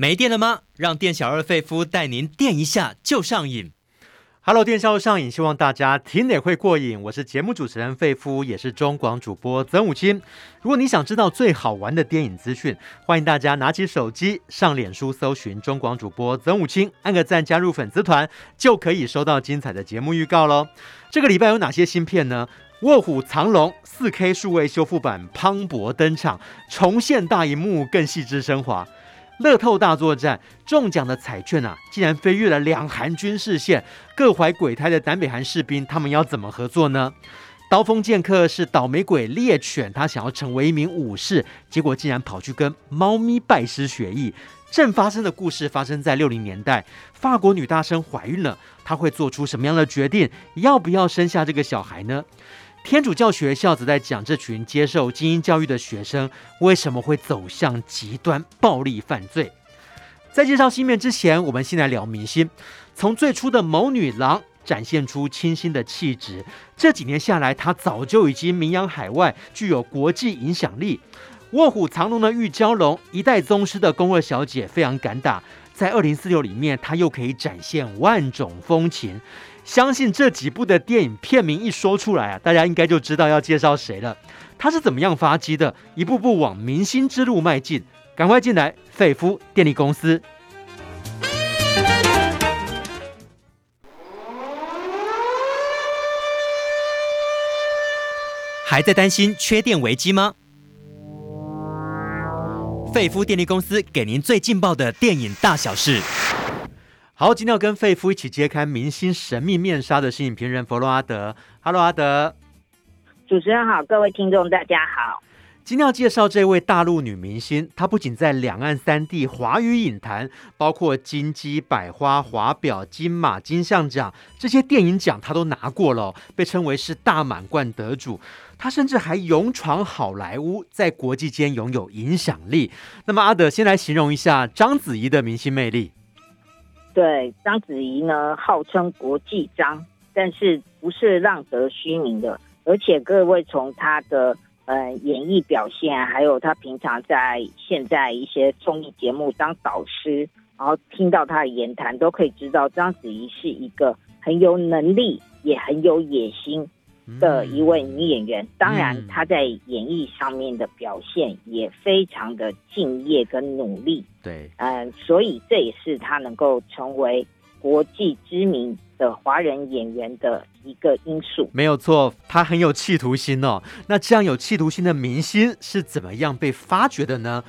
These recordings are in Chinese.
没电了吗？让店小二费夫带您电一下就上瘾。Hello，电销上瘾，希望大家听得会过瘾。我是节目主持人费夫，也是中广主播曾武清。如果你想知道最好玩的电影资讯，欢迎大家拿起手机上脸书搜寻中广主播曾武清，按个赞加入粉丝团，就可以收到精彩的节目预告喽。这个礼拜有哪些新片呢？《卧虎藏龙》4K 数位修复版磅礴登场，重现大荧幕，更细致升华。乐透大作战中奖的彩券啊，竟然飞越了两韩军事线，各怀鬼胎的南北韩士兵，他们要怎么合作呢？刀锋剑客是倒霉鬼猎犬，他想要成为一名武士，结果竟然跑去跟猫咪拜师学艺。正发生的故事发生在六零年代，法国女大生怀孕了，她会做出什么样的决定？要不要生下这个小孩呢？天主教学校则在讲这群接受精英教育的学生为什么会走向极端暴力犯罪。在介绍新面之前，我们先来聊明星。从最初的谋女郎展现出清新的气质，这几年下来，她早就已经名扬海外，具有国际影响力。卧虎藏龙的玉娇龙，一代宗师的宫二小姐非常敢打，在二零四六里面，她又可以展现万种风情。相信这几部的电影片名一说出来啊，大家应该就知道要介绍谁了。他是怎么样发迹的？一步步往明星之路迈进。赶快进来，费夫电力公司。还在担心缺电危机吗？费夫电力公司给您最劲爆的电影大小事。好，今天要跟费夫一起揭开明星神秘面纱的是影评人弗洛阿德。Hello，阿德。主持人好，各位听众大家好。今天要介绍这位大陆女明星，她不仅在两岸三地华语影坛，包括金鸡、百花、华表、金马、金像奖这些电影奖，她都拿过了，被称为是大满贯得主。她甚至还勇闯好莱坞，在国际间拥有影响力。那么，阿德先来形容一下章子怡的明星魅力。对，章子怡呢，号称国际章，但是不是浪得虚名的。而且各位从她的呃演艺表现，还有她平常在现在一些综艺节目当导师，然后听到她的言谈，都可以知道章子怡是一个很有能力，也很有野心。的一位女演员，当然她在演艺上面的表现也非常的敬业跟努力。对，嗯，所以这也是她能够成为国际知名的华人演员的一个因素。没有错，她很有企图心哦。那这样有企图心的明星是怎么样被发掘的呢？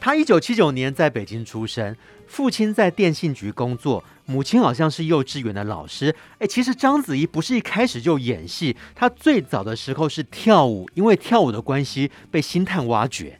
他一九七九年在北京出生，父亲在电信局工作。母亲好像是幼稚园的老师，哎，其实章子怡不是一开始就演戏，她最早的时候是跳舞，因为跳舞的关系被星探挖掘。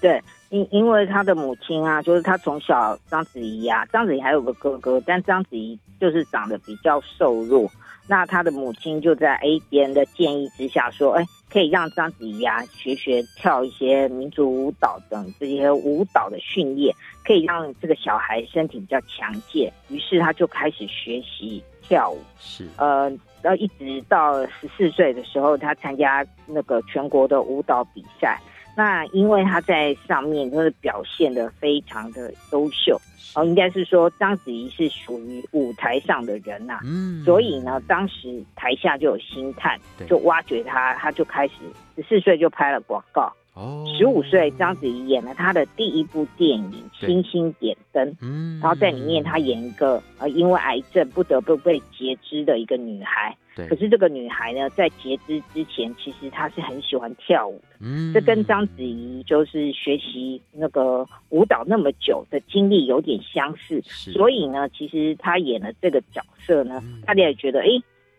对，因因为她的母亲啊，就是她从小章子怡啊，章子怡还有个哥哥，但章子怡就是长得比较瘦弱。那他的母亲就在 A 别人的建议之下说：“哎，可以让章子怡啊学学跳一些民族舞蹈等这些舞蹈的训练，可以让这个小孩身体比较强健。”于是他就开始学习跳舞。是，呃，然后一直到十四岁的时候，他参加那个全国的舞蹈比赛。那因为他在上面就是表现的非常的优秀，哦，应该是说章子怡是属于舞台上的人呐、啊，嗯，所以呢，当时台下就有星探，就挖掘他，他就开始十四岁就拍了广告，哦，十五岁章子怡演了她的第一部电影《星星点灯》，嗯，然后在里面她演一个呃因为癌症不得不被截肢的一个女孩。可是这个女孩呢，在截肢之前，其实她是很喜欢跳舞的。嗯，这跟章子怡就是学习那个舞蹈那么久的经历有点相似。所以呢，其实她演了这个角色呢，大家也觉得，哎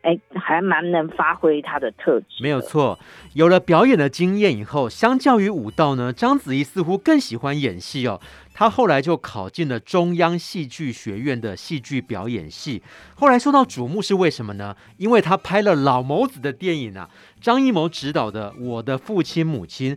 哎，还蛮能发挥他的特质。没有错，有了表演的经验以后，相较于舞蹈呢，章子怡似乎更喜欢演戏哦。他后来就考进了中央戏剧学院的戏剧表演系，后来受到瞩目是为什么呢？因为他拍了老谋子的电影啊，张艺谋执导的《我的父亲母亲》，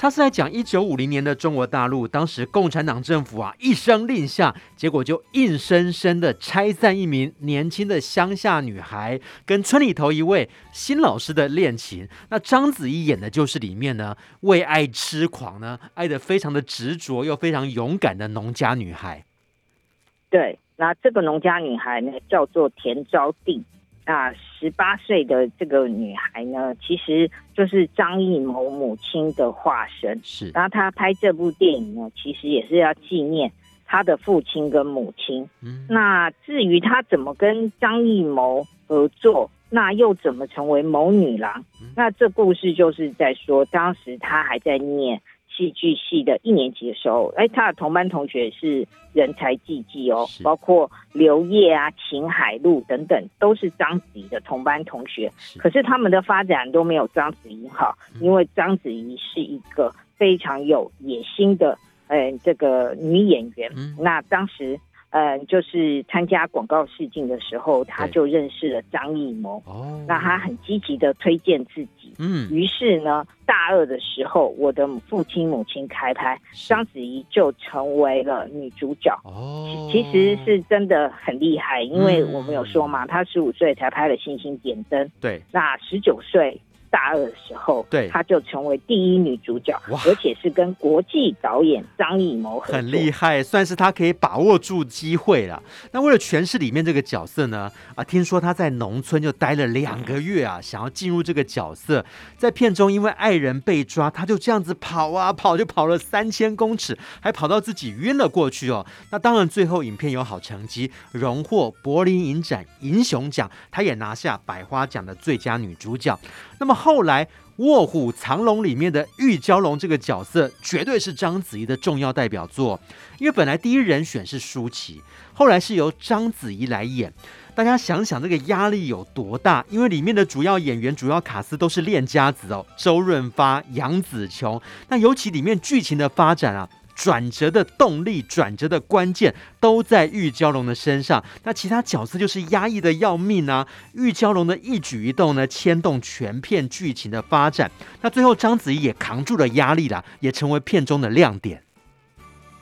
他是在讲一九五零年的中国大陆，当时共产党政府啊一声令下，结果就硬生生的拆散一名年轻的乡下女孩跟村里头一位新老师的恋情。那章子怡演的就是里面呢为爱痴狂呢，爱得非常的执着又非常勇敢的农家女孩。对，那这个农家女孩呢叫做田招娣。那十八岁的这个女孩呢，其实就是张艺谋母亲的化身。是，然后她拍这部电影呢，其实也是要纪念她的父亲跟母亲。嗯，那至于她怎么跟张艺谋合作，那又怎么成为谋女郎？嗯，那这故事就是在说，当时她还在念。戏剧系的一年级的时候，哎，他的同班同学是人才济济哦，包括刘烨啊、秦海璐等等，都是章子怡的同班同学。可是他们的发展都没有章子怡好，因为章子怡是一个非常有野心的，呃，这个女演员。那当时。嗯，就是参加广告试镜的时候，他就认识了张艺谋。哦，那他很积极的推荐自己。嗯，于是呢，大二的时候，我的父亲母亲开拍，章子怡就成为了女主角。哦，其实是真的很厉害，因为我们有说嘛，她十五岁才拍了《星星点灯》。对，那十九岁。大二的时候，对，她就成为第一女主角，而且是跟国际导演张艺谋合作，很厉害，算是她可以把握住机会了。那为了诠释里面这个角色呢，啊，听说她在农村就待了两个月啊，想要进入这个角色，在片中因为爱人被抓，她就这样子跑啊跑，就跑了三千公尺，还跑到自己晕了过去哦。那当然，最后影片有好成绩，荣获柏林影展银熊奖，她也拿下百花奖的最佳女主角。那么后来，《卧虎藏龙》里面的玉娇龙这个角色，绝对是章子怡的重要代表作。因为本来第一人选是舒淇，后来是由章子怡来演。大家想想，这个压力有多大？因为里面的主要演员、主要卡司都是练家子哦，周润发、杨紫琼。那尤其里面剧情的发展啊。转折的动力，转折的关键都在玉娇龙的身上。那其他角色就是压抑的要命啊！玉娇龙的一举一动呢，牵动全片剧情的发展。那最后章子怡也扛住了压力啦，也成为片中的亮点。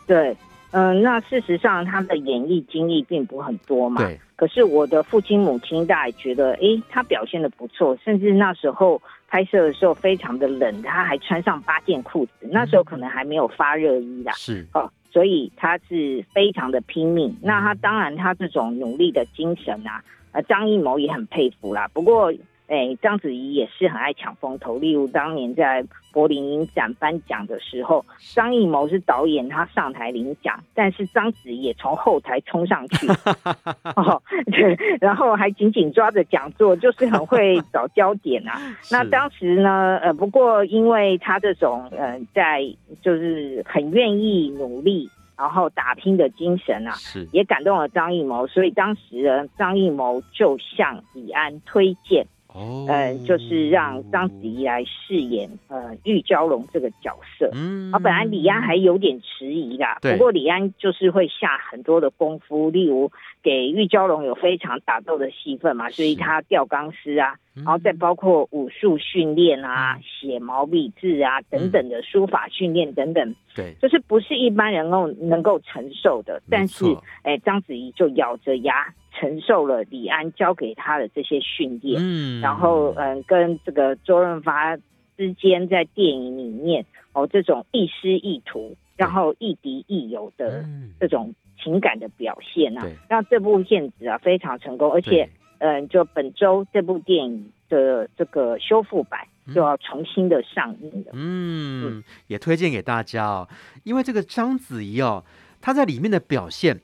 对，嗯、呃，那事实上他的演艺经历并不很多嘛。对。可是我的父亲母亲大概觉得，哎，他表现的不错，甚至那时候。拍摄的时候非常的冷，他还穿上八件裤子，那时候可能还没有发热衣啦，是哦，所以他是非常的拼命。那他当然他这种努力的精神啊，呃，张艺谋也很佩服啦。不过。哎，章子怡也是很爱抢风头。例如当年在柏林影展颁奖的时候，张艺谋是导演，他上台领奖，但是章子怡也从后台冲上去，哦，对，然后还紧紧抓着讲座，就是很会找焦点啊。那当时呢，呃，不过因为他这种呃，在就是很愿意努力，然后打拼的精神啊，是也感动了张艺谋，所以当时呢，张艺谋就向李安推荐。哦，嗯，就是让章子怡来饰演呃玉娇龙这个角色。嗯，啊，本来李安还有点迟疑啦，不过李安就是会下很多的功夫，例如给玉娇龙有非常打斗的戏份嘛，所以他吊钢丝啊，然后再包括武术训练啊、写毛笔字啊等等的书法训练等等，对，就是不是一般人能够能够承受的。但是，哎，章子怡就咬着牙。承受了李安教给他的这些训练，嗯，然后嗯，跟这个周润发之间在电影里面哦，这种亦师亦徒，然后亦敌亦友的这种情感的表现啊，让这部片子啊非常成功，而且嗯，就本周这部电影的这个修复版就要重新的上映了，嗯，也推荐给大家哦，因为这个章子怡哦，她在里面的表现。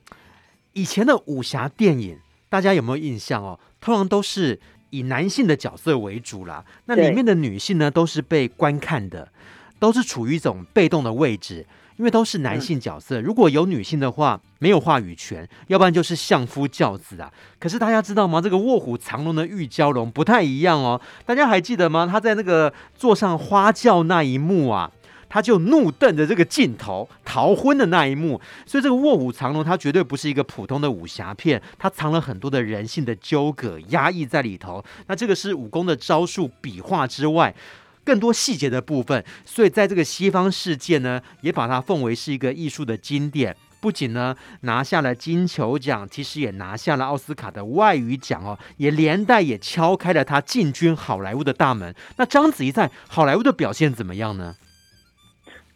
以前的武侠电影，大家有没有印象哦？通常都是以男性的角色为主啦。那里面的女性呢，都是被观看的，都是处于一种被动的位置，因为都是男性角色。如果有女性的话，没有话语权，要不然就是相夫教子啊。可是大家知道吗？这个卧虎藏龙的玉娇龙不太一样哦。大家还记得吗？他在那个坐上花轿那一幕啊。他就怒瞪着这个镜头逃婚的那一幕，所以这个《卧虎藏龙》它绝对不是一个普通的武侠片，它藏了很多的人性的纠葛、压抑在里头。那这个是武功的招数、笔画之外，更多细节的部分，所以在这个西方世界呢，也把它奉为是一个艺术的经典。不仅呢拿下了金球奖，其实也拿下了奥斯卡的外语奖哦，也连带也敲开了他进军好莱坞的大门。那章子怡在好莱坞的表现怎么样呢？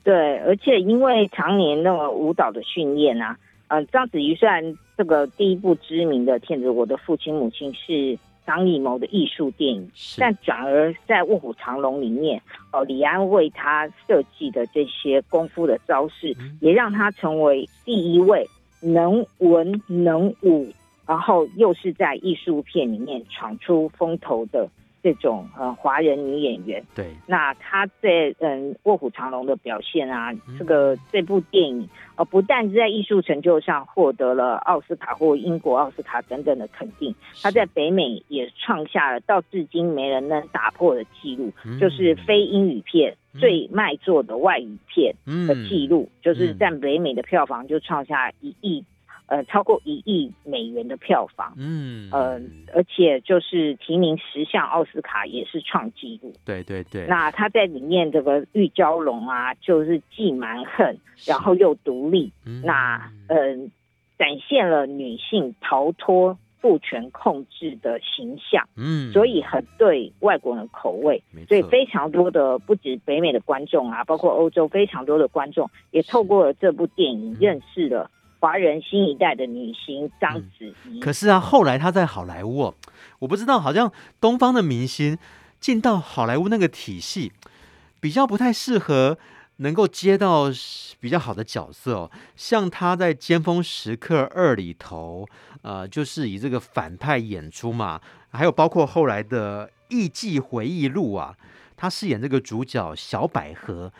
对，而且因为常年那个舞蹈的训练啊，呃，章子怡虽然这个第一部知名的片子《我的父亲母亲》是。张艺谋的艺术电影，但转而在《卧虎藏龙》里面，哦，李安为他设计的这些功夫的招式，也让他成为第一位能文能武，然后又是在艺术片里面闯出风头的。这种呃华人女演员，对，那她在嗯《卧虎藏龙》的表现啊，这个这部电影呃不但是在艺术成就上获得了奥斯卡或英国奥斯卡等等的肯定，她在北美也创下了到至今没人能打破的记录，就是非英语片最卖座的外语片的记录，就是在北美的票房就创下一亿。呃，超过一亿美元的票房，嗯，呃，而且就是提名十项奥斯卡也是创纪录。对对对。那他在里面这个玉娇龙啊，就是既蛮横，然后又独立，嗯、那呃，展现了女性逃脱父权控制的形象。嗯，所以很对外国人的口味，所以非常多的不止北美的观众啊，包括欧洲非常多的观众也透过了这部电影认识了。华人新一代的女星章子怡。可是啊，后来她在好莱坞，我不知道，好像东方的明星进到好莱坞那个体系，比较不太适合能够接到比较好的角色哦。像她在《尖峰时刻二》里头，呃，就是以这个反派演出嘛，还有包括后来的《艺伎回忆录》啊，她饰演这个主角小百合。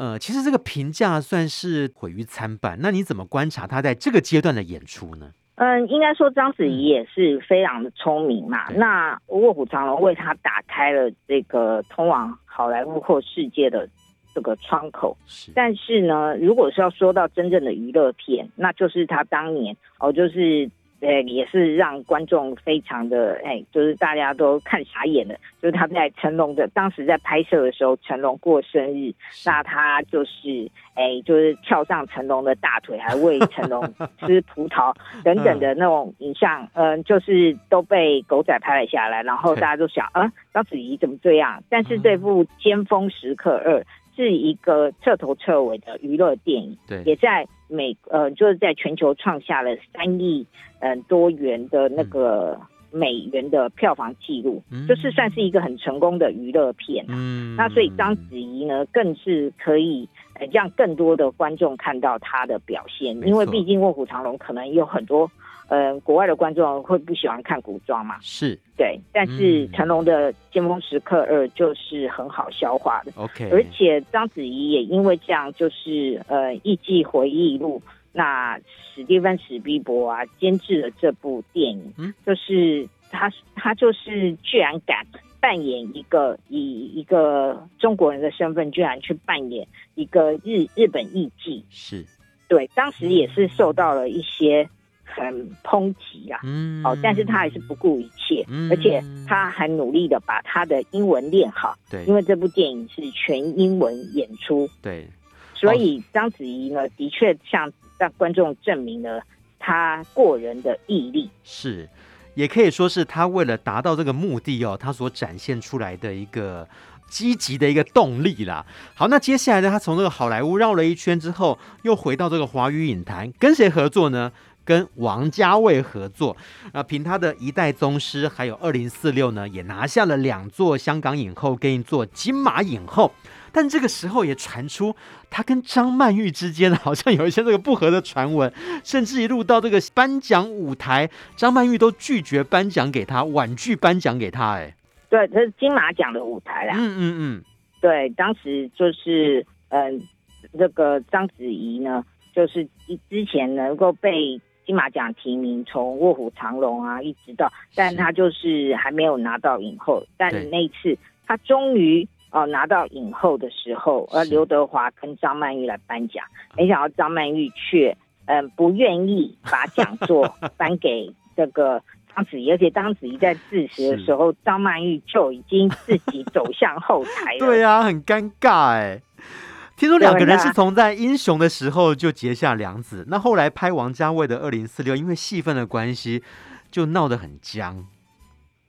呃，其实这个评价算是毁誉参半。那你怎么观察他在这个阶段的演出呢？嗯，应该说章子怡也是非常的聪明嘛。嗯、那《卧虎藏龙》为他打开了这个通往好莱坞或世界的这个窗口。是。但是呢，如果是要说到真正的娱乐片，那就是他当年哦，就是。对，也是让观众非常的哎，就是大家都看傻眼了。就是他在成龙的当时在拍摄的时候，成龙过生日，那他就是哎，就是跳上成龙的大腿，还喂成龙吃葡萄 等等的那种影像，嗯，就是都被狗仔拍了下来。然后大家都想，啊，章子怡怎么这样？但是这部《尖峰时刻二》是一个彻头彻尾的娱乐电影，对，也在。美呃，就是在全球创下了三亿嗯多元的那个美元的票房记录，嗯、就是算是一个很成功的娱乐片，啊。嗯，那所以章子怡呢，更是可以呃让更多的观众看到她的表现，因为毕竟《卧虎藏龙》可能有很多。呃，国外的观众会不喜欢看古装嘛？是对，但是成龙的《尖峰时刻二》就是很好消化的。OK，而且章子怡也因为这样，就是呃，《艺伎回忆录》，那史蒂芬史匹柏啊监制了这部电影，嗯，就是他他就是居然敢扮演一个以一个中国人的身份，居然去扮演一个日日本艺伎，是对，当时也是受到了一些。很抨击啊，嗯，哦，但是他还是不顾一切，嗯，而且他还努力的把他的英文练好，对，因为这部电影是全英文演出，对，所以章子怡呢，的确向让观众证明了他过人的毅力，是，也可以说是他为了达到这个目的哦，他所展现出来的一个积极的一个动力啦。好，那接下来呢，他从这个好莱坞绕了一圈之后，又回到这个华语影坛，跟谁合作呢？跟王家卫合作，那，凭他的一代宗师，还有二零四六呢，也拿下了两座香港影后跟一座金马影后。但这个时候也传出他跟张曼玉之间好像有一些这个不和的传闻，甚至一路到这个颁奖舞台，张曼玉都拒绝颁奖给他，婉拒颁奖给他。哎，对，这是金马奖的舞台啦。嗯嗯嗯，对，当时就是嗯、呃，这个章子怡呢，就是之前能够被。金马奖提名从《卧虎藏龙》啊，一直到，但他就是还没有拿到影后。但那一次他终于哦拿到影后的时候，而刘德华跟张曼玉来颁奖，没想到张曼玉却嗯不愿意把讲座 颁给这个章子怡，而且章子怡在致辞的时候，张曼玉就已经自己走向后台了。对啊，很尴尬哎。听说两个人是从在英雄的时候就结下梁子，那后来拍王家卫的二零四六，因为戏份的关系，就闹得很僵。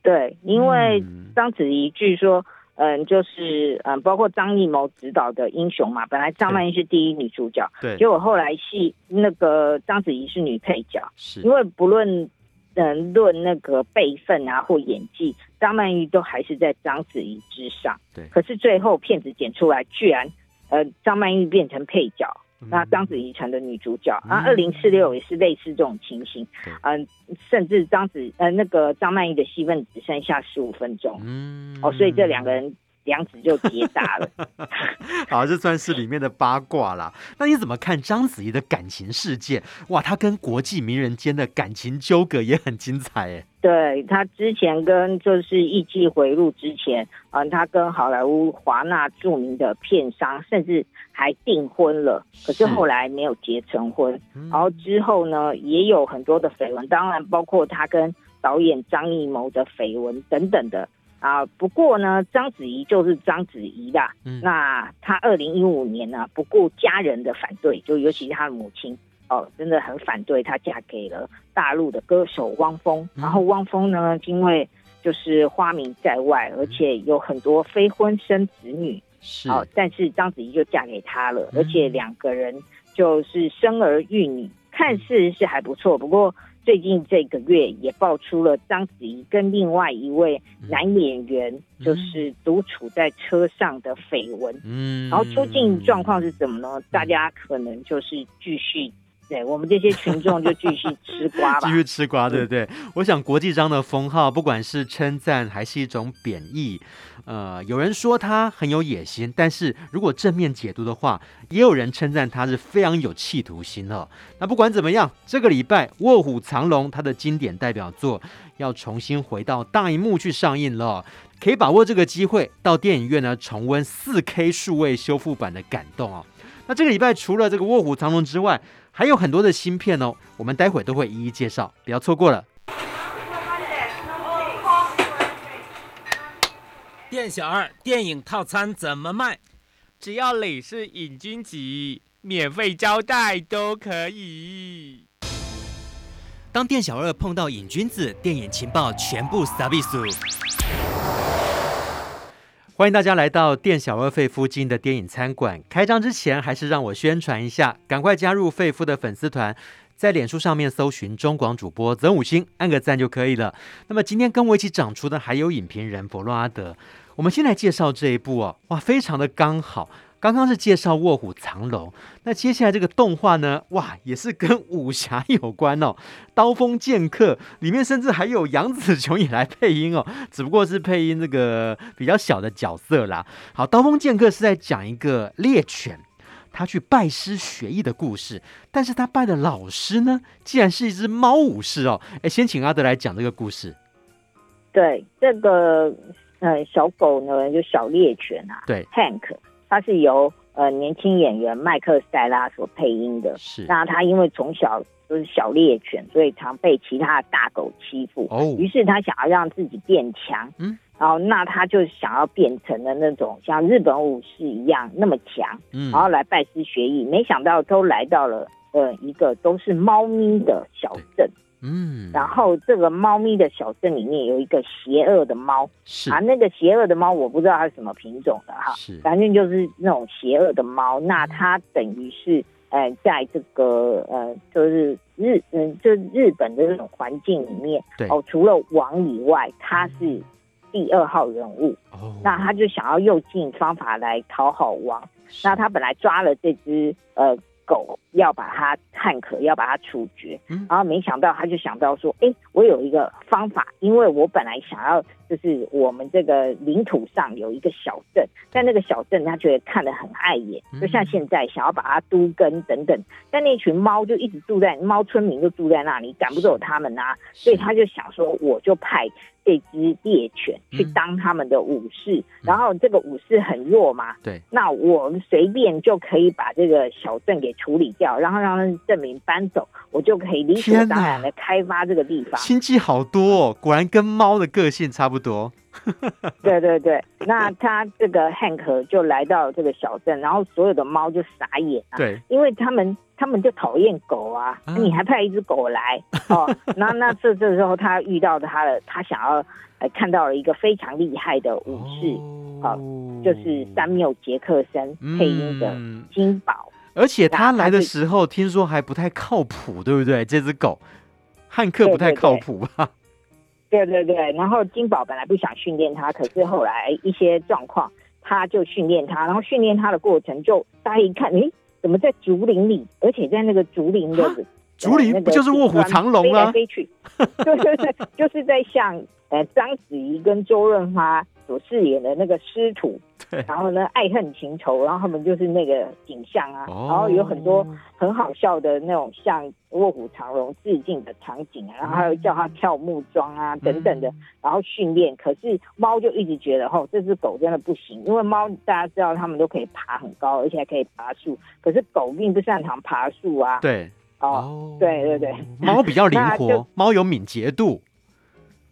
对，因为章子怡据说，嗯，就是嗯，包括张艺谋执导的《英雄》嘛，本来张曼玉是第一女主角，对，结果后来戏那个章子怡是女配角，是因为不论嗯论那个辈分啊或演技，张曼玉都还是在章子怡之上。对，可是最后片子剪出来，居然。呃，张曼玉变成配角，嗯、那章子怡成的女主角，啊，二零四六也是类似这种情形，嗯、呃，甚至章子呃那个张曼玉的戏份只剩下十五分钟，嗯，哦，所以这两个人。梁子就结扎了，好，这算是里面的八卦啦。那你怎么看章子怡的感情世界？哇，她跟国际名人间的感情纠葛也很精彩哎。对，她之前跟就是艺伎回路之前，嗯，她跟好莱坞华纳著名的片商甚至还订婚了，可是后来没有结成婚。然后之后呢，也有很多的绯闻，当然包括她跟导演张艺谋的绯闻等等的。啊，不过呢，章子怡就是章子怡啦。嗯，那她二零一五年呢，不顾家人的反对，就尤其是她的母亲哦，真的很反对她嫁给了大陆的歌手汪峰。嗯、然后汪峰呢，因为就是花名在外，而且有很多非婚生子女，是哦，但是章子怡就嫁给他了，嗯、而且两个人就是生儿育女，看似是还不错。不过。最近这个月也爆出了章子怡跟另外一位男演员就是独处在车上的绯闻，嗯，然后究竟状况是怎么呢？大家可能就是继续。对，我们这些群众就继续吃瓜吧，继续吃瓜，对不对？嗯、我想国际章的封号，不管是称赞还是一种贬义，呃，有人说他很有野心，但是如果正面解读的话，也有人称赞他是非常有企图心的。那不管怎么样，这个礼拜《卧虎藏龙》他的经典代表作要重新回到大荧幕去上映了，可以把握这个机会到电影院呢重温 4K 数位修复版的感动哦。那这个礼拜除了这个《卧虎藏龙》之外，还有很多的芯片哦，我们待会都会一一介绍，不要错过了。店小二，电影套餐怎么卖？只要你是瘾君子，免费招待都可以。当店小二碰到瘾君子，电影情报全部撒比苏。欢迎大家来到店小二费夫经营的电影餐馆。开张之前，还是让我宣传一下，赶快加入费夫的粉丝团，在脸书上面搜寻中广主播曾五星，按个赞就可以了。那么今天跟我一起长出的还有影评人佛洛阿德。我们先来介绍这一部哦，哇，非常的刚好。刚刚是介绍《卧虎藏龙》，那接下来这个动画呢？哇，也是跟武侠有关哦，《刀锋剑客》里面甚至还有杨紫琼也来配音哦，只不过是配音这个比较小的角色啦。好，《刀锋剑客》是在讲一个猎犬，他去拜师学艺的故事，但是他拜的老师呢，竟然是一只猫武士哦。哎，先请阿德来讲这个故事。对，这个呃小狗呢，就小猎犬啊，对，Hank。他是由呃年轻演员麦克塞拉所配音的。是，那他因为从小都是小猎犬，所以常被其他的大狗欺负。哦，于是他想要让自己变强。嗯，然后那他就想要变成了那种像日本武士一样那么强。嗯，然后来拜师学艺，没想到都来到了呃一个都是猫咪的小镇。嗯，然后这个猫咪的小镇里面有一个邪恶的猫，是啊，那个邪恶的猫我不知道它是什么品种的哈，是，反正就是那种邪恶的猫。那它等于是，呃，在这个呃，就是日嗯，就日本的这种环境里面，对哦，除了王以外，它是第二号人物。哦，那他就想要用尽方法来讨好王。那他本来抓了这只呃。狗要把它汉可，要把它处决，然后没想到他就想到说，哎，我有一个方法，因为我本来想要就是我们这个领土上有一个小镇，但那个小镇他觉得看得很碍眼，就像现在想要把它都跟等等，但那群猫就一直住在猫村民就住在那里，赶不走他们啊，所以他就想说，我就派这只猎犬去当他们的武士，嗯、然后这个武士很弱嘛，对，那我们随便就可以把这个小镇给处理掉，然后让他证明搬走，我就可以理所当然的开发这个地方。心机好多哦，果然跟猫的个性差不多。对对对，那他这个 Hank 就来到这个小镇，然后所有的猫就傻眼啊，对，因为他们他们就讨厌狗啊，啊你还派一只狗来 哦，那那这这时候他遇到他的，他想要呃看到了一个非常厉害的武士，哦，哦就是山缪杰克森配音的金宝，而且他来的时候听说还不太靠谱，对不对？这只狗汉克不太靠谱吧？对对对然后金宝本来不想训练他，可是后来一些状况，他就训练他，然后训练他的过程就大家一看，诶，怎么在竹林里，而且在那个竹林的竹林不就是卧虎藏龙吗？飞来飞去，对对对，就是在像呃章子怡跟周润发所饰演的那个师徒。然后呢，爱恨情仇，然后他们就是那个景象啊，哦、然后有很多很好笑的那种像卧虎藏龙致敬的场景啊，然后还有叫他跳木桩啊、嗯、等等的，然后训练。可是猫就一直觉得，哦，这只狗真的不行，因为猫大家知道它们都可以爬很高，而且还可以爬树，可是狗并不擅长爬树啊。对，哦，哦对对对，猫比较灵活，猫有敏捷度。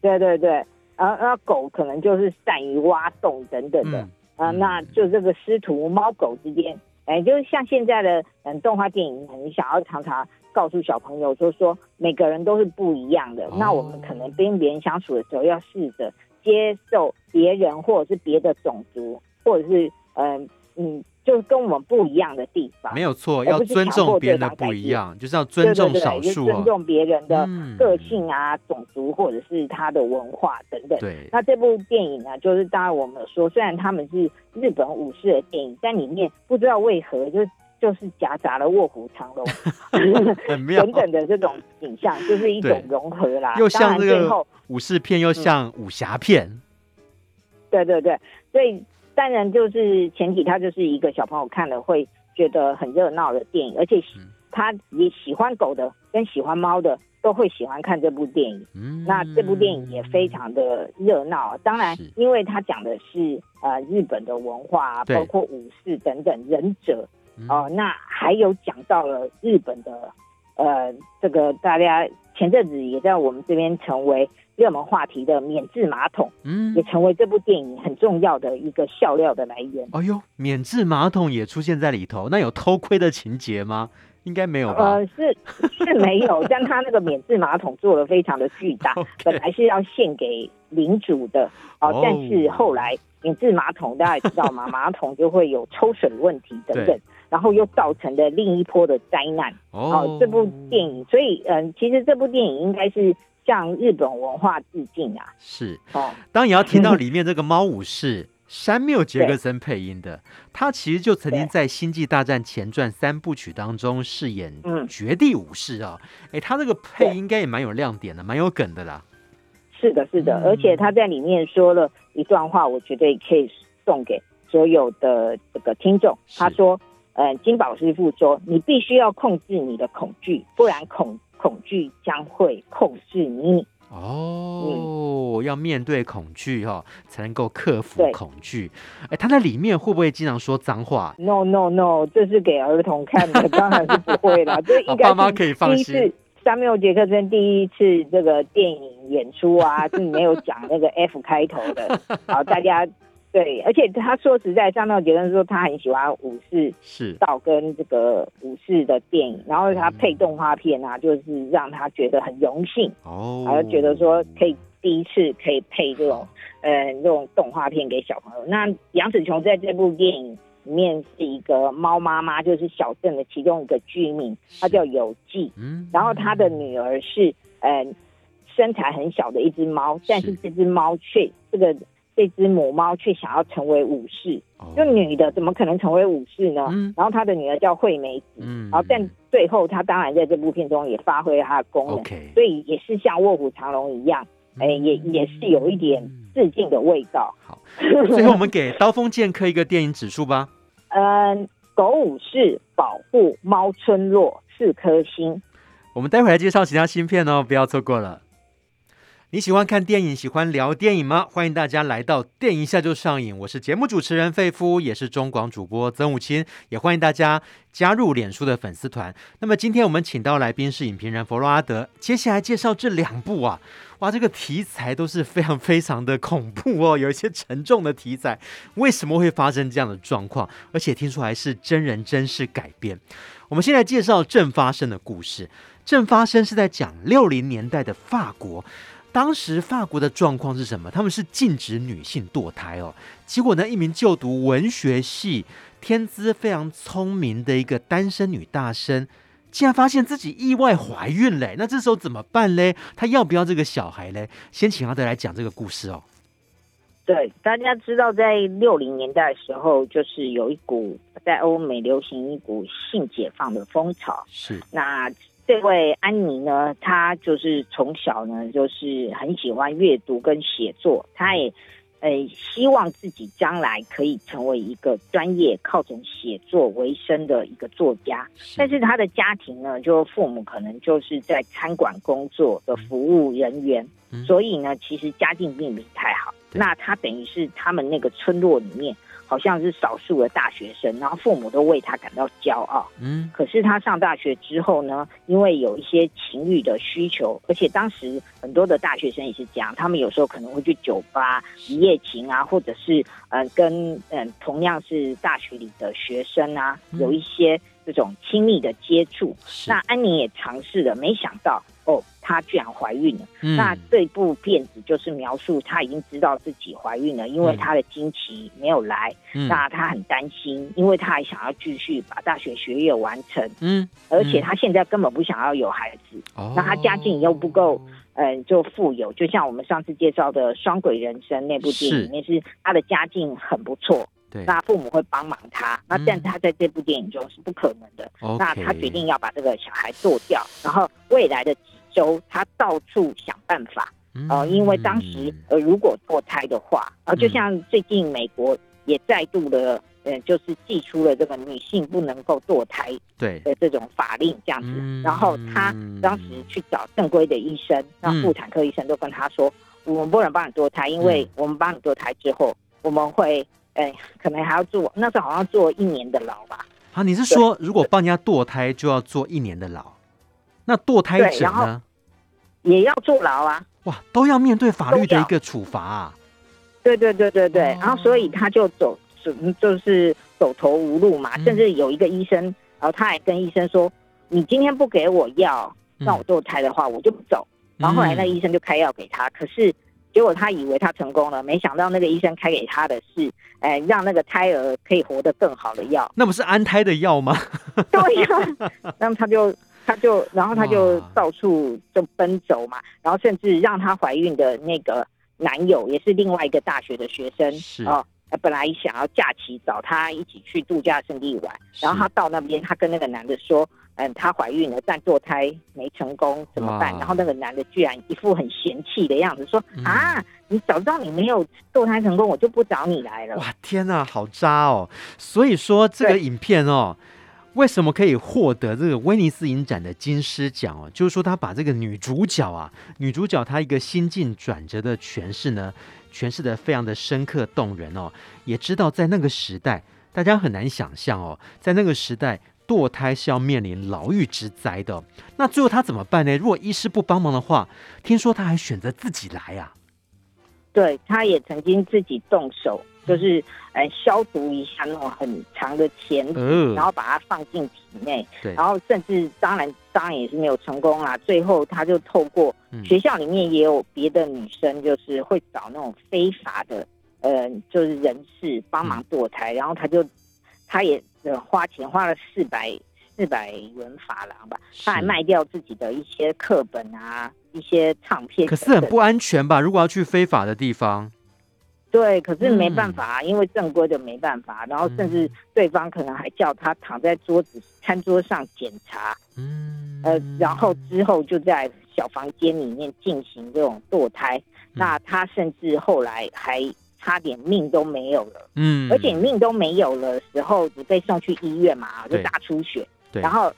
对对对，然后那狗可能就是善于挖洞等等的。嗯啊，那就这个师徒猫狗之间，哎，就是像现在的嗯动画电影，你想要常常告诉小朋友，就是说每个人都是不一样的。哦、那我们可能跟别人相处的时候，要试着接受别人，或者是别的种族，或者是嗯嗯。就是跟我们不一样的地方，没有错，要尊重别人的不一样，就是要尊重少数，尊重别人的个性啊、嗯、种族或者是他的文化等等。对，那这部电影呢，就是当然我们说，虽然他们是日本武士的电影，但里面不知道为何就就是夹杂了卧虎藏龙 等等的这种景象，就是一种融合啦。又像这个武士片，又像武侠片、嗯。对对对，所以。当然，就是前提，他就是一个小朋友看了会觉得很热闹的电影，而且他也喜欢狗的跟喜欢猫的都会喜欢看这部电影。嗯，那这部电影也非常的热闹。当然，因为他讲的是呃日本的文化，包括武士等等忍者哦、呃，那还有讲到了日本的呃这个大家前阵子也在我们这边成为。热门话题的免治马桶，嗯，也成为这部电影很重要的一个笑料的来源。哎呦，免治马桶也出现在里头，那有偷窥的情节吗？应该没有吧？呃，是是没有，但他那个免治马桶做的非常的巨大，本来是要献给领主的，哦、呃，但是后来免治马桶大家也知道嘛，马桶就会有抽水问题等等，然后又造成了另一波的灾难。哦、呃，这部电影，所以嗯、呃，其实这部电影应该是。向日本文化致敬啊！是哦，当你要提到里面这个猫武士 山缪杰克森配音的，他其实就曾经在《星际大战前传》三部曲当中饰演绝地武士啊。哎，他这个配音应该也蛮有亮点的，蛮有梗的啦。是的，是的，而且他在里面说了一段话，我觉得可以送给所有的这个听众。他说：“呃，金宝师傅说，你必须要控制你的恐惧，不然恐。”恐惧将会控制你哦，嗯、要面对恐惧哈、哦，才能够克服恐惧。哎，他在里面会不会经常说脏话？No No No，这是给儿童看的，当然是不会啦。这应该是爸妈可以放心。山缪杰克森第一次这个电影演出啊，是没有讲那个 F 开头的，好，大家。对，而且他说实在，张道杰克森说他很喜欢武士道跟这个武士的电影，然后他配动画片啊，就是让他觉得很荣幸哦，还有觉得说可以第一次可以配这种呃这种动画片给小朋友。那杨紫琼在这部电影里面是一个猫妈妈，就是小镇的其中一个居民，她叫有纪，嗯，然后她的女儿是呃身材很小的一只猫，但是。这只猫却这个。这只母猫却想要成为武士，就女的怎么可能成为武士呢？嗯、然后她的女儿叫惠美子，嗯、然后但最后她当然在这部片中也发挥了她的功能所以也是像卧虎藏龙一样，哎、嗯，也也是有一点致敬的味道。好，最后我们给刀锋剑客一个电影指数吧。嗯，狗武士保护猫村落四颗星。我们待会来介绍其他新片哦，不要错过了。你喜欢看电影，喜欢聊电影吗？欢迎大家来到电影一下就上瘾。我是节目主持人费夫，也是中广主播曾武清，也欢迎大家加入脸书的粉丝团。那么今天我们请到来宾是影评人弗洛阿德，接下来介绍这两部啊，哇，这个题材都是非常非常的恐怖哦，有一些沉重的题材。为什么会发生这样的状况？而且听说还是真人真事改编。我们先来介绍正发生的故事。正发生是在讲六零年代的法国。当时法国的状况是什么？他们是禁止女性堕胎哦。结果呢，一名就读文学系、天资非常聪明的一个单身女大生，竟然发现自己意外怀孕嘞。那这时候怎么办嘞？她要不要这个小孩嘞？先请阿德来讲这个故事哦。对，大家知道，在六零年代的时候，就是有一股在欧美流行一股性解放的风潮。是那。这位安妮呢，她就是从小呢，就是很喜欢阅读跟写作，她也呃希望自己将来可以成为一个专业靠着写作为生的一个作家。是但是她的家庭呢，就父母可能就是在餐馆工作的服务人员，嗯、所以呢，其实家境并不太好。那她等于是他们那个村落里面。好像是少数的大学生，然后父母都为他感到骄傲。嗯，可是他上大学之后呢，因为有一些情欲的需求，而且当时很多的大学生也是这样，他们有时候可能会去酒吧一夜情啊，或者是嗯、呃、跟嗯、呃、同样是大学里的学生啊，有一些这种亲密的接触。那安妮也尝试了，没想到。哦，她居然怀孕了。嗯、那这部片子就是描述她已经知道自己怀孕了，因为她的经期没有来。嗯、那她很担心，因为她还想要继续把大学学业完成。嗯，而且她现在根本不想要有孩子。哦、那她家境又不够，嗯、呃，就富有。就像我们上次介绍的《双轨人生》那部电影里面，是她的家境很不错。对，那父母会帮忙她。嗯、那但是她在这部电影中是不可能的。那她决定要把这个小孩做掉，然后未来的。周他到处想办法，呃，因为当时呃，如果堕胎的话，呃，就像最近美国也再度的，呃，就是寄出了这个女性不能够堕胎对的这种法令这样子。然后他当时去找正规的医生，那妇产科医生都跟他说，我们不能帮你堕胎，因为我们帮你堕胎之后，我们会，呃，可能还要做，那时候好像做一年的牢吧。啊，你是说如果帮人家堕胎就要做一年的牢？那堕胎者呢？也要坐牢啊！哇，都要面对法律的一个处罚啊！对对对对对，哦、然后所以他就走，就是走投无路嘛。嗯、甚至有一个医生，然后他还跟医生说：“你今天不给我药，让我堕胎的话，我就不走。嗯”然后后来那医生就开药给他，可是结果他以为他成功了，没想到那个医生开给他的是，哎，让那个胎儿可以活得更好的药。那不是安胎的药吗？对呀，那么他就。他就，然后他就到处就奔走嘛，然后甚至让她怀孕的那个男友也是另外一个大学的学生，是哦，本来想要假期找他一起去度假胜地玩，然后他到那边，他跟那个男的说，嗯，她怀孕了，但堕胎没成功，怎么办？然后那个男的居然一副很嫌弃的样子，说、嗯、啊，你早知道你没有堕胎成功，我就不找你来了。哇，天哪，好渣哦！所以说这个影片哦。为什么可以获得这个威尼斯影展的金狮奖哦？就是说他把这个女主角啊，女主角她一个心境转折的诠释呢，诠释得非常的深刻动人哦。也知道在那个时代，大家很难想象哦，在那个时代堕胎是要面临牢狱之灾的。那最后他怎么办呢？如果医师不帮忙的话，听说他还选择自己来啊。对，他也曾经自己动手。就是呃消毒一下那种很长的钳子，嗯、然后把它放进体内，对然后甚至当然当然也是没有成功啦。最后他就透过学校里面也有别的女生，就是会找那种非法的呃就是人士帮忙堕胎，嗯、然后他就他也呃花钱花了四百四百元法郎吧，他还卖掉自己的一些课本啊一些唱片，可是很不安全吧？如果要去非法的地方。对，可是没办法，嗯、因为正规的没办法，然后甚至对方可能还叫他躺在桌子餐桌上检查，嗯，呃，然后之后就在小房间里面进行这种堕胎，嗯、那他甚至后来还差点命都没有了，嗯，而且命都没有了时候，你被送去医院嘛，就大出血，对，然后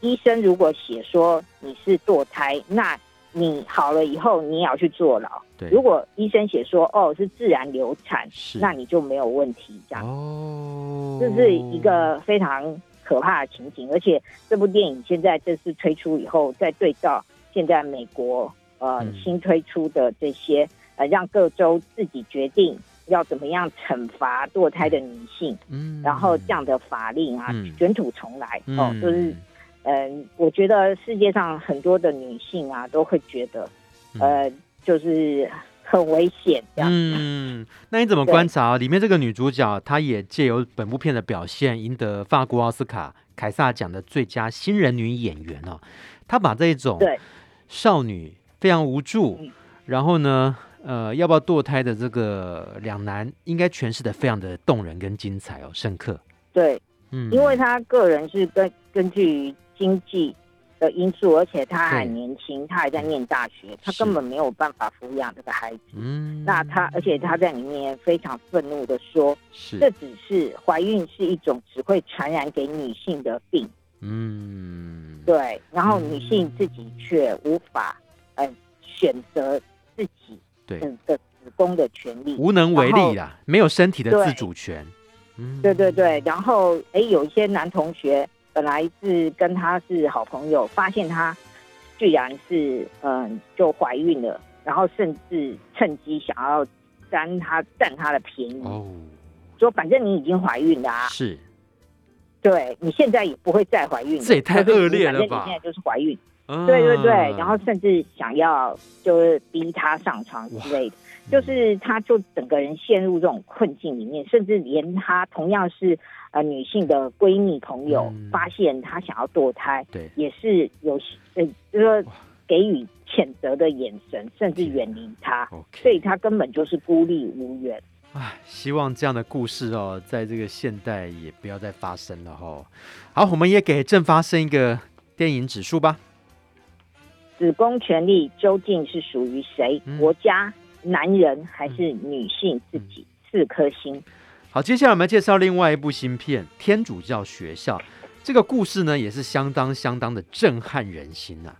医生如果写说你是堕胎，那你好了以后，你也要去坐牢。对，如果医生写说哦是自然流产，是那你就没有问题。这样哦，这是一个非常可怕的情景。而且这部电影现在这次推出以后，再对照现在美国呃、嗯、新推出的这些呃，让各州自己决定要怎么样惩罚堕胎的女性，嗯，然后这样的法令啊，嗯、卷土重来、嗯、哦，就是。嗯，我觉得世界上很多的女性啊，都会觉得，呃，就是很危险这样。嗯，那你怎么观察里面这个女主角，她也借由本部片的表现，赢得法国奥斯卡凯撒奖的最佳新人女演员哦。她把这种少女非常无助，然后呢，呃，要不要堕胎的这个两难，应该诠释的非常的动人跟精彩哦，深刻。对，嗯，因为她个人是根根据。经济的因素，而且他还年轻，他还在念大学，他根本没有办法抚养这个孩子。嗯，那他，而且他在里面非常愤怒的说：“是这只是怀孕是一种只会传染给女性的病。”嗯，对。然后女性自己却无法呃选择自己对的子宫的权利，无能为力啦，没有身体的自主权。嗯，对对对。然后，哎，有一些男同学。本来是跟他是好朋友，发现他居然是嗯就怀孕了，然后甚至趁机想要占他占他的便宜，哦，说反正你已经怀孕了啊，是，对你现在也不会再怀孕了，这也太恶劣了吧？反正你现在就是怀孕，啊，对对对，然后甚至想要就是逼他上床之类的，就是他就整个人陷入这种困境里面，甚至连他同样是。呃，女性的闺蜜朋友发现她想要堕胎，对、嗯，也是有呃，就是说给予谴责的眼神，甚至远离她，所以她根本就是孤立无援。唉，希望这样的故事哦，在这个现代也不要再发生了哦。好，我们也给正发生一个电影指数吧。子宫权利究竟是属于谁？嗯、国家、男人还是女性自己？四颗星。好，接下来我们介绍另外一部新片《天主教学校》。这个故事呢，也是相当相当的震撼人心啊！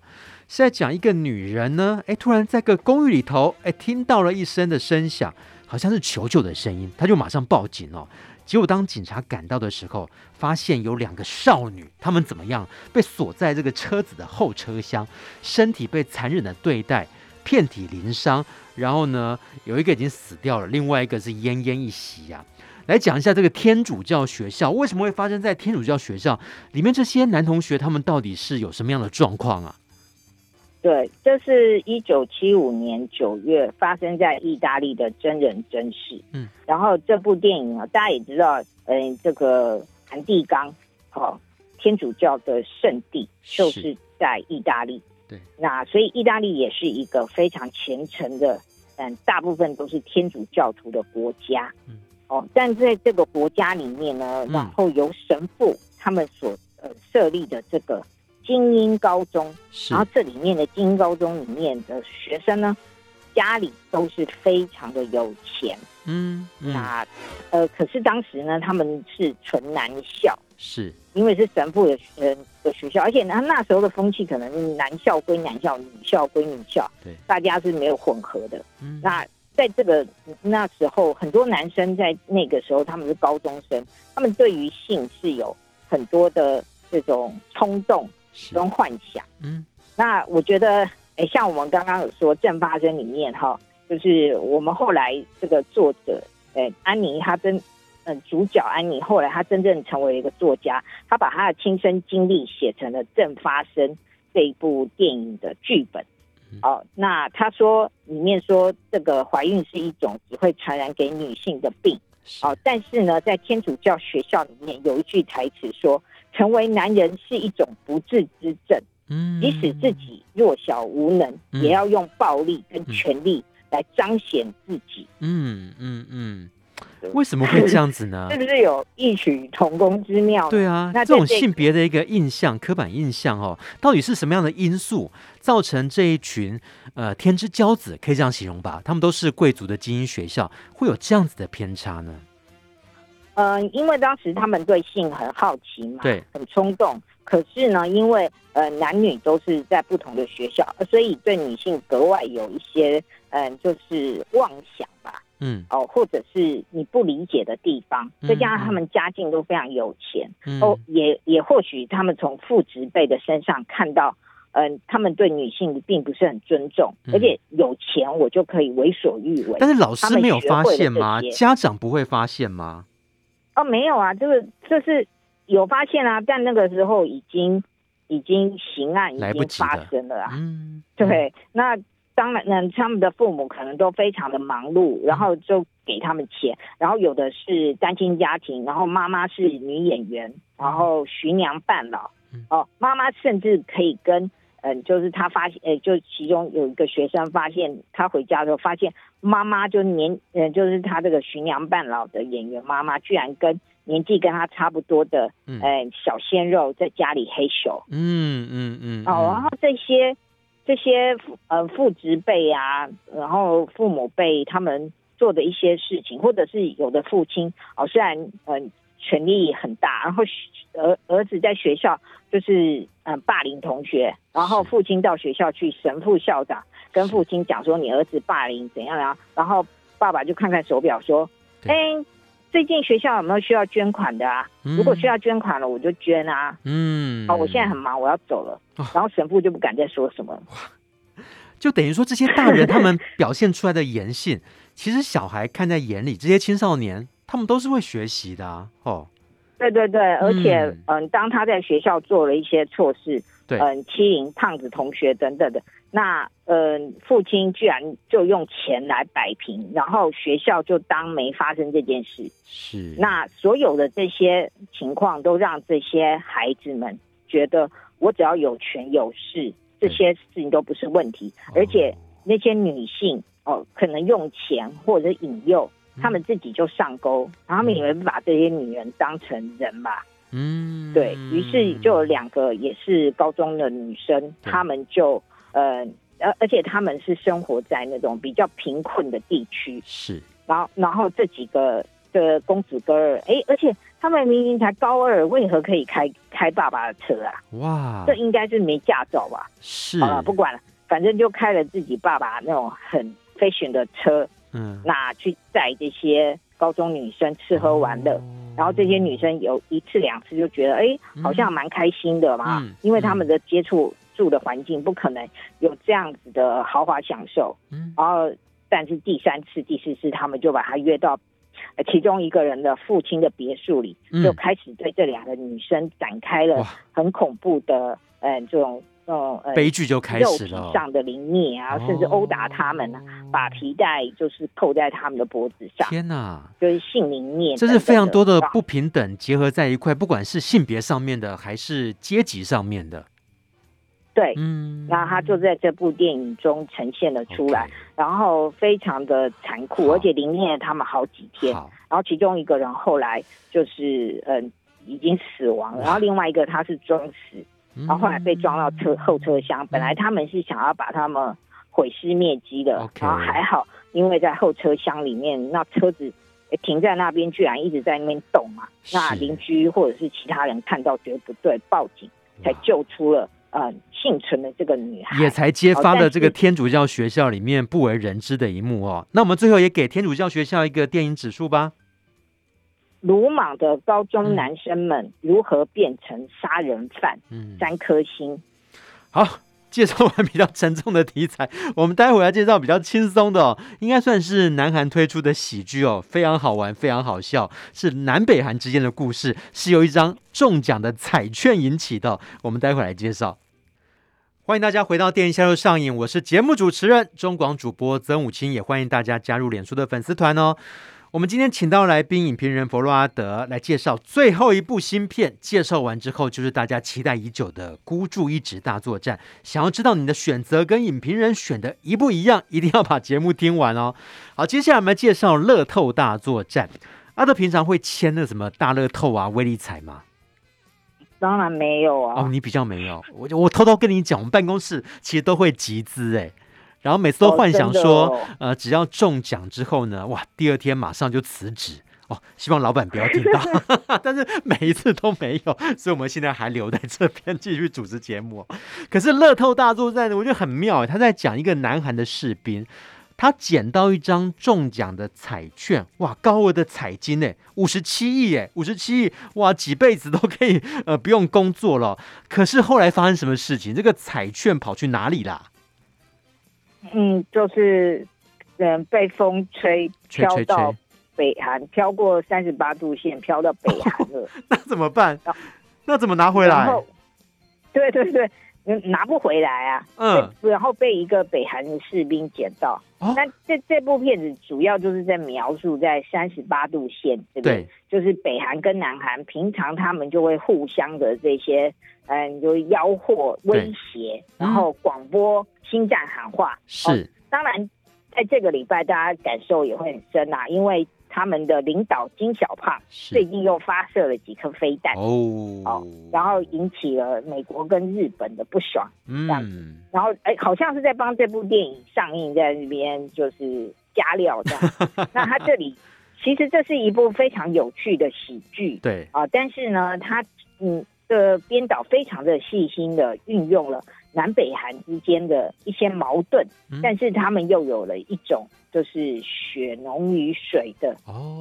是在讲一个女人呢，哎，突然在个公寓里头，哎，听到了一声的声响，好像是求救的声音，她就马上报警哦。结果当警察赶到的时候，发现有两个少女，她们怎么样？被锁在这个车子的后车厢，身体被残忍的对待，遍体鳞伤。然后呢，有一个已经死掉了，另外一个是奄奄一息呀、来讲一下这个天主教学校为什么会发生在天主教学校里面？这些男同学他们到底是有什么样的状况啊？对，这是一九七五年九月发生在意大利的真人真事。嗯，然后这部电影啊，大家也知道，嗯，这个梵蒂冈，哦，天主教的圣地就是在意大利。对，那所以意大利也是一个非常虔诚的，嗯，大部分都是天主教徒的国家。嗯。哦，但在这个国家里面呢，然后由神父他们所呃设立的这个精英高中，然后这里面的精英高中里面的学生呢，家里都是非常的有钱，嗯，嗯，那呃，可是当时呢，他们是纯男校，是。因为是神父的学的学校，而且呢，那时候的风气可能男校归男校，女校归女校，对，大家是没有混合的，嗯，那。在这个那时候，很多男生在那个时候，他们是高中生，他们对于性是有很多的这种冲动跟幻想。嗯，那我觉得，哎，像我们刚刚有说正发生里面哈，就是我们后来这个作者，哎，安妮她真，嗯，主角安妮后来她真正成为一个作家，她把她的亲身经历写成了正发生这一部电影的剧本。哦，那他说里面说这个怀孕是一种只会传染给女性的病。哦，但是呢，在天主教学校里面有一句台词说，成为男人是一种不治之症。嗯，即使自己弱小无能，也要用暴力跟权力来彰显自己。嗯嗯嗯。嗯为什么会这样子呢？是不是有异曲同工之妙？对啊，那这种性别的一个印象、刻板印象哦，到底是什么样的因素造成这一群呃天之骄子，可以这样形容吧？他们都是贵族的精英学校，会有这样子的偏差呢？嗯、呃，因为当时他们对性很好奇嘛，对，很冲动，可是呢，因为呃男女都是在不同的学校，所以对女性格外有一些嗯、呃，就是妄想吧，嗯，哦，或者是你不理解的地方，再加上他们家境都非常有钱，嗯、哦，也也或许他们从父执辈的身上看到，嗯、呃，他们对女性并不是很尊重，嗯、而且有钱我就可以为所欲为。但是老师没有发现吗？家长不会发现吗？哦，没有啊，这个这是。有发现啊，但那个时候已经已经刑案已经发生了啊。嗯，对，那当然呢，他们的父母可能都非常的忙碌，然后就给他们钱，然后有的是单亲家庭，然后妈妈是女演员，然后徐娘半老。哦，妈妈甚至可以跟嗯，就是他发现，呃，就其中有一个学生发现，他回家的时候发现妈妈就年，嗯，就是他这个徐娘半老的演员妈妈，居然跟。年纪跟他差不多的，嗯、呃，小鲜肉在家里黑手，嗯嗯嗯，哦，然后这些这些呃父职辈啊，然后父母辈他们做的一些事情，或者是有的父亲哦，虽然嗯、呃、权力很大，然后儿儿子在学校就是嗯、呃、霸凌同学，然后父亲到学校去神父校长跟父亲讲说你儿子霸凌怎样啊，然后爸爸就看看手表说，哎。最近学校有没有需要捐款的啊？嗯、如果需要捐款了，我就捐啊。嗯，好、哦，我现在很忙，我要走了。哦、然后神父就不敢再说什么。就等于说，这些大人他们表现出来的言行，其实小孩看在眼里，这些青少年他们都是会学习的啊。哦，对对对，而且嗯、呃，当他在学校做了一些错事。对，嗯，欺凌胖子同学等等的，那呃，父亲居然就用钱来摆平，然后学校就当没发生这件事。是，那所有的这些情况都让这些孩子们觉得，我只要有权有势，这些事情都不是问题。而且那些女性哦，可能用钱或者引诱，他们自己就上钩，然后他们以为把这些女人当成人吧。嗯，对，于是就有两个也是高中的女生，她们就呃，而而且他们是生活在那种比较贫困的地区，是，然后然后这几个的公子哥儿，哎，而且他们明明才高二，为何可以开开爸爸的车啊？哇，这应该是没驾照吧？是，好了，不管了，反正就开了自己爸爸那种很 fashion 的车，嗯，那去载这些高中女生吃喝玩乐。哦然后这些女生有一次两次就觉得，哎，好像蛮开心的嘛，嗯、因为他们的接触住的环境不可能有这样子的豪华享受。嗯，然后但是第三次、第四次，他们就把他约到其中一个人的父亲的别墅里，嗯、就开始对这两个女生展开了很恐怖的，嗯，这种。哦，悲剧就开始了。上的凌虐啊，甚至殴打他们把皮带就是扣在他们的脖子上。天哪，就是性凌虐，这是非常多的不平等结合在一块，不管是性别上面的，还是阶级上面的。对，嗯，那他就在这部电影中呈现了出来然后非常的残酷，而且凌虐了他们好几天。然后其中一个人后来就是嗯已经死亡了，然后另外一个他是装死。然后后来被装到车后车厢，本来他们是想要把他们毁尸灭迹的，然后还好，因为在后车厢里面，那车子停在那边，居然一直在那边动嘛。那邻居或者是其他人看到觉得不对，报警才救出了呃幸存的这个女孩，也才揭发了这个天主教学校里面不为人知的一幕哦。那我们最后也给天主教学校一个电影指数吧。鲁莽的高中男生们如何变成杀人犯？嗯，三颗星。好，介绍完比较沉重的题材，我们待会儿来介绍比较轻松的哦，应该算是南韩推出的喜剧哦，非常好玩，非常好笑，是南北韩之间的故事，是由一张中奖的彩券引起的。我们待会来介绍。欢迎大家回到电影销售上映，我是节目主持人中广主播曾武清，也欢迎大家加入脸书的粉丝团哦。我们今天请到来宾影评人弗洛阿德来介绍最后一部新片。介绍完之后，就是大家期待已久的《孤注一掷大作战》。想要知道你的选择跟影评人选的一不一样，一定要把节目听完哦。好，接下来我们来介绍《乐透大作战》。阿德平常会签那什么大乐透啊、威力彩吗？当然没有啊。哦，你比较没有。我我偷偷跟你讲，我们办公室其实都会集资哎。然后每次都幻想说，哦哦、呃，只要中奖之后呢，哇，第二天马上就辞职，哦，希望老板不要听到，但是每一次都没有，所以我们现在还留在这边继续主持节目。可是乐透大作战，我觉得很妙，他在讲一个南韩的士兵，他捡到一张中奖的彩券，哇，高额的彩金呢，五十七亿哎，五十七亿，哇，几辈子都可以 呃不用工作了。可是后来发生什么事情？这个彩券跑去哪里啦？嗯，就是嗯被风吹飘到。北韩飘过三十八度线，飘到北韩了，那怎么办？那怎么拿回来？对对对，拿不回来啊。嗯，然后被一个北韩的士兵捡到。哦、那这这部片子主要就是在描述在三十八度线这边，对，就是北韩跟南韩平常他们就会互相的这些嗯，就吆喝威胁，然后广播心战喊话。是、哦，当然在这个礼拜大家感受也会很深啊，因为。他们的领导金小胖最近又发射了几颗飞弹哦，哦，然后引起了美国跟日本的不爽，嗯，这样子，然后哎，好像是在帮这部电影上映，在那边就是加料这样。那他这里其实这是一部非常有趣的喜剧，对。啊，但是呢，他嗯的编导非常的细心的运用了南北韩之间的一些矛盾，嗯，但是他们又有了一种。就是血浓于水的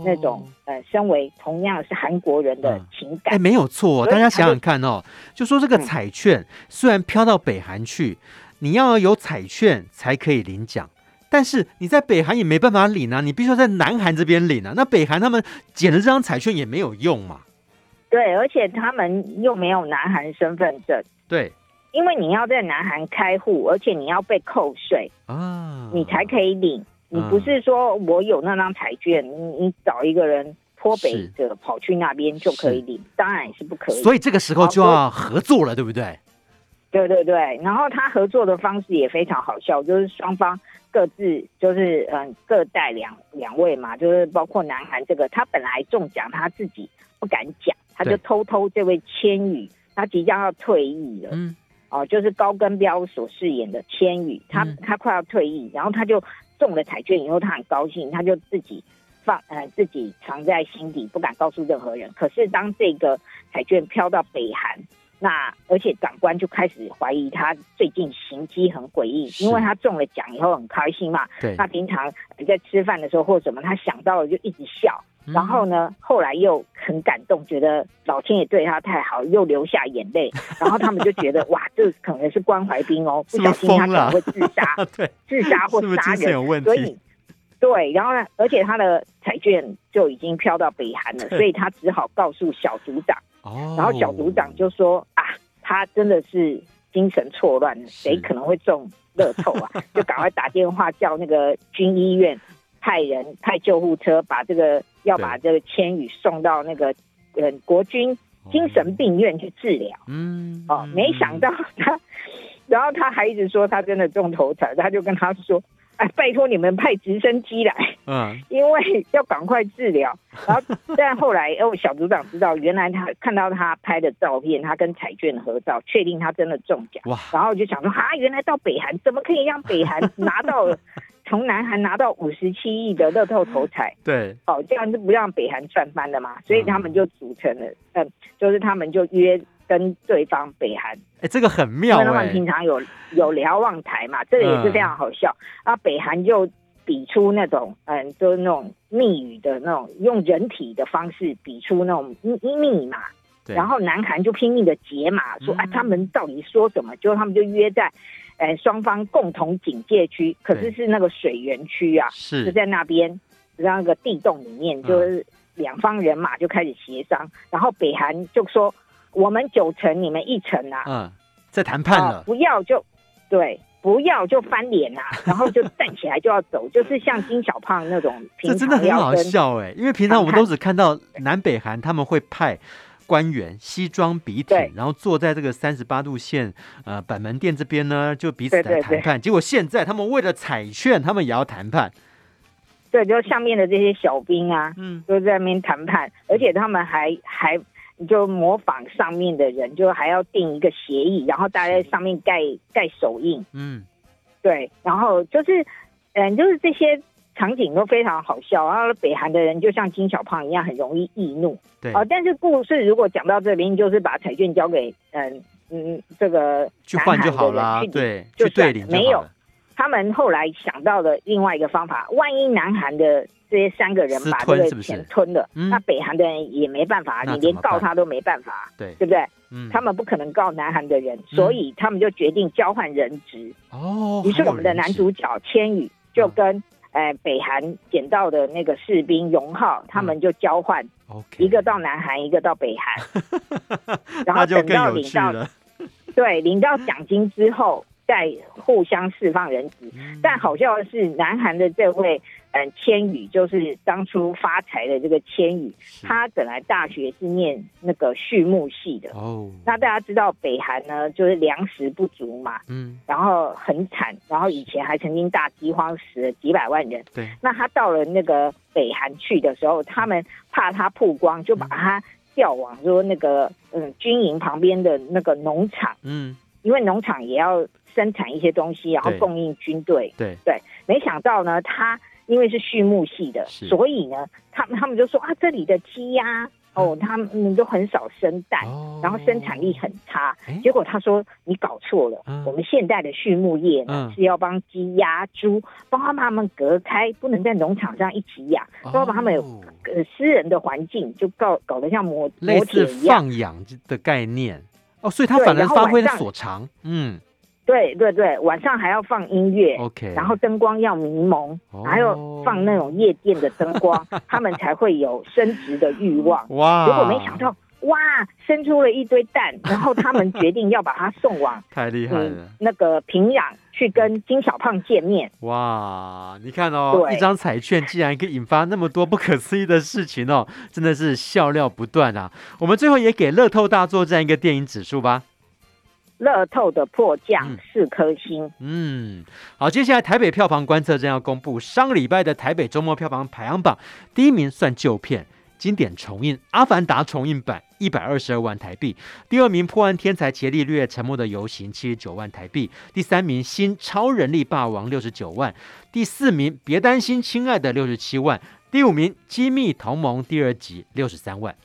那种，哦、呃，身为同样是韩国人的情感，哎、嗯欸，没有错，大家想想看哦，就说这个彩券、嗯、虽然飘到北韩去，你要有彩券才可以领奖，但是你在北韩也没办法领啊，你必须要在南韩这边领啊，那北韩他们捡了这张彩券也没有用嘛，对，而且他们又没有南韩身份证，对，因为你要在南韩开户，而且你要被扣税啊，你才可以领。你不是说我有那张彩券，你你找一个人脱北者跑去那边就可以领，当然也是不可以。所以这个时候就要合作了，对不对？对对对，然后他合作的方式也非常好笑，就是双方各自就是嗯各带两两位嘛，就是包括南韩这个，他本来中奖他自己不敢讲，他就偷偷这位千羽，他即将要退役了，嗯，哦，就是高根彪所饰演的千羽，他他快要退役，然后他就。中了彩券以后，他很高兴，他就自己放呃自己藏在心底，不敢告诉任何人。可是当这个彩券飘到北韩，那而且长官就开始怀疑他最近行迹很诡异，因为他中了奖以后很开心嘛。对。他平常在吃饭的时候或什么，他想到了就一直笑。然后呢，后来又很感动，觉得老天爷对他太好，又流下眼泪。然后他们就觉得哇，这可能是关怀兵哦，不小心他可能会自杀，对，自杀或杀人。所以，对，然后呢，而且他的彩券就已经飘到北韩了，所以他只好告诉小组长。哦。然后小组长就说啊，他真的是精神错乱，谁可能会中乐透啊？就赶快打电话叫那个军医院。派人派救护车把这个要把这个千羽送到那个呃国军精神病院去治疗。嗯，哦，没想到他，然后他还一直说他真的中头彩，他就跟他说：“哎，拜托你们派直升机来，嗯，因为要赶快治疗。”然后 但后来哦，小组长知道，原来他看到他拍的照片，他跟彩券合照，确定他真的中奖。哇！然后就想说：“啊，原来到北韩怎么可以让北韩 拿到了？”从南韩拿到五十七亿的乐透头彩，对，哦，这样是不让北韩赚翻的嘛？所以他们就组成了，嗯，就是他们就约跟对方北韩，哎，这个很妙，因为他们平常有有瞭望台嘛，这个也是非常好笑。啊，北韩就比出那种，嗯，就是那种密语的那种，用人体的方式比出那种密密码，然后南韩就拼命的解码，说啊，他们到底说什么？就他们就约在。哎，双方共同警戒区，可是是那个水源区啊，是。就在那边，那个地洞里面，就是两方人马就开始协商，嗯、然后北韩就说我们九成，你们一成啊，嗯，在谈判了，不要就对，不要就翻脸啊，然后就站起来就要走，就是像金小胖那种，这真的很好笑哎，因为平常我们都只看到南北韩他们会派。官员西装笔挺，然后坐在这个三十八度线呃板门店这边呢，就彼此来谈判。对对对。结果现在他们为了彩券，他们也要谈判。对，就上面的这些小兵啊，嗯，都在那边谈判，而且他们还还就模仿上面的人，就还要订一个协议，然后大家在上面盖盖手印。嗯，对，然后就是嗯，就是这些场景都非常好笑，然后北韩的人就像金小胖一样，很容易易怒。对，啊、呃，但是故事如果讲到这边，就是把彩券交给嗯嗯这个去换就好了，对，就对领没有。他们后来想到了另外一个方法，万一南韩的这些三个人把这个钱吞了，是是那北韩的人也没办法，嗯、你连告他都没办法，对，对不对？嗯、他们不可能告南韩的人，所以他们就决定交换人质。哦，于是我们的男主角千羽就跟、嗯。呃，北韩捡到的那个士兵荣浩，他们就交换，一个到南韩，一个到北韩，然后等到领到，对，领到奖金之后。在互相释放人质，嗯、但好笑的是，南韩的这位嗯千羽，就是当初发财的这个千羽，他本来大学是念那个畜牧系的。哦。那大家知道北韩呢，就是粮食不足嘛，嗯，然后很惨，然后以前还曾经大饥荒死了几百万人。对，那他到了那个北韩去的时候，他们怕他曝光，就把他调往说那个嗯军营旁边的那个农场，嗯，因为农场也要。生产一些东西，然后供应军队。对。对，没想到呢，他因为是畜牧系的，所以呢，他们他们就说啊，这里的鸡鸭哦，他们都很少生蛋，哦、然后生产力很差。诶？结果他说你搞错了，嗯、我们现代的畜牧业呢、嗯、是要帮鸡鸭猪帮他们他们隔开，不能在农场上一起养，都要把他们有呃私人的环境，就搞搞得像磨类似放养的概念。哦，所以他反而发挥了所长，嗯。对对对，晚上还要放音乐，OK，然后灯光要迷蒙，哦、还要放那种夜店的灯光，他们才会有生殖的欲望。哇！结果没想到，哇，生出了一堆蛋，然后他们决定要把它送往太厉害了、嗯，那个平壤去跟金小胖见面。哇！你看哦，一张彩券竟然可以引发那么多不可思议的事情哦，真的是笑料不断啊！我们最后也给乐透大作战一个电影指数吧。乐透的破降四颗星。嗯，好，接下来台北票房观测站要公布上个礼拜的台北周末票房排行榜。第一名算旧片，经典重映《阿凡达》重映版一百二十二万台币。第二名破案天才伽利略沉默的游行七十九万台币。第三名新超人力霸王六十九万。第四名别担心亲爱的六十七万。第五名机密同盟第二集六十三万。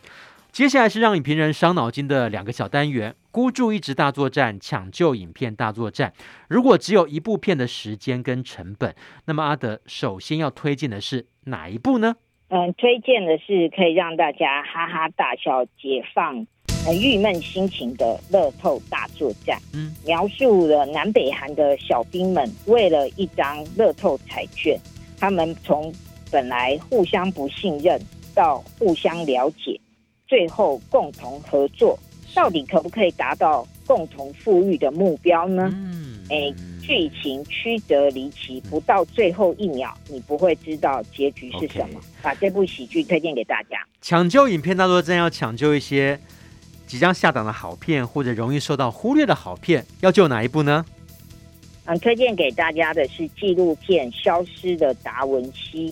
接下来是让影评人伤脑筋的两个小单元：孤注一掷大作战、抢救影片大作战。如果只有一部片的时间跟成本，那么阿德首先要推荐的是哪一部呢？嗯，推荐的是可以让大家哈哈大笑、解放很郁闷心情的《乐透大作战》。嗯，描述了南北韩的小兵们为了一张乐透彩券，他们从本来互相不信任到互相了解。最后共同合作，到底可不可以达到共同富裕的目标呢？嗯，哎，剧情曲折离奇，不到最后一秒，你不会知道结局是什么。把这部喜剧推荐给大家。抢救影片大作战要抢救一些即将下档的好片，或者容易受到忽略的好片，要救哪一部呢？嗯，推荐给大家的是纪录片《消失的达文西》，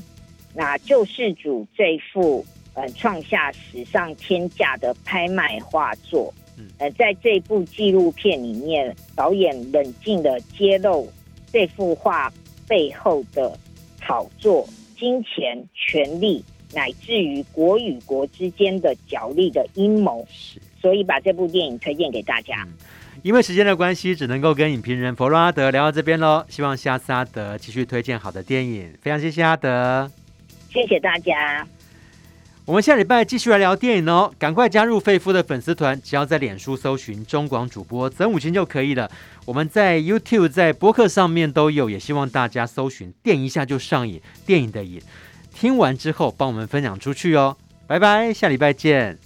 那救世主这副。呃，创下史上天价的拍卖画作。呃，在这部纪录片里面，导演冷静的揭露这幅画背后的炒作、金钱、权力，乃至于国与国之间的角力的阴谋。所以把这部电影推荐给大家。因为时间的关系，只能够跟影评人佛洛阿德聊到这边喽。希望下次阿德继续推荐好的电影。非常谢谢阿德，谢谢大家。我们下礼拜继续来聊电影哦，赶快加入费夫的粉丝团，只要在脸书搜寻中广主播曾武清就可以了。我们在 YouTube、在播客上面都有，也希望大家搜寻“电一下就上瘾”电影的瘾，听完之后帮我们分享出去哦。拜拜，下礼拜见。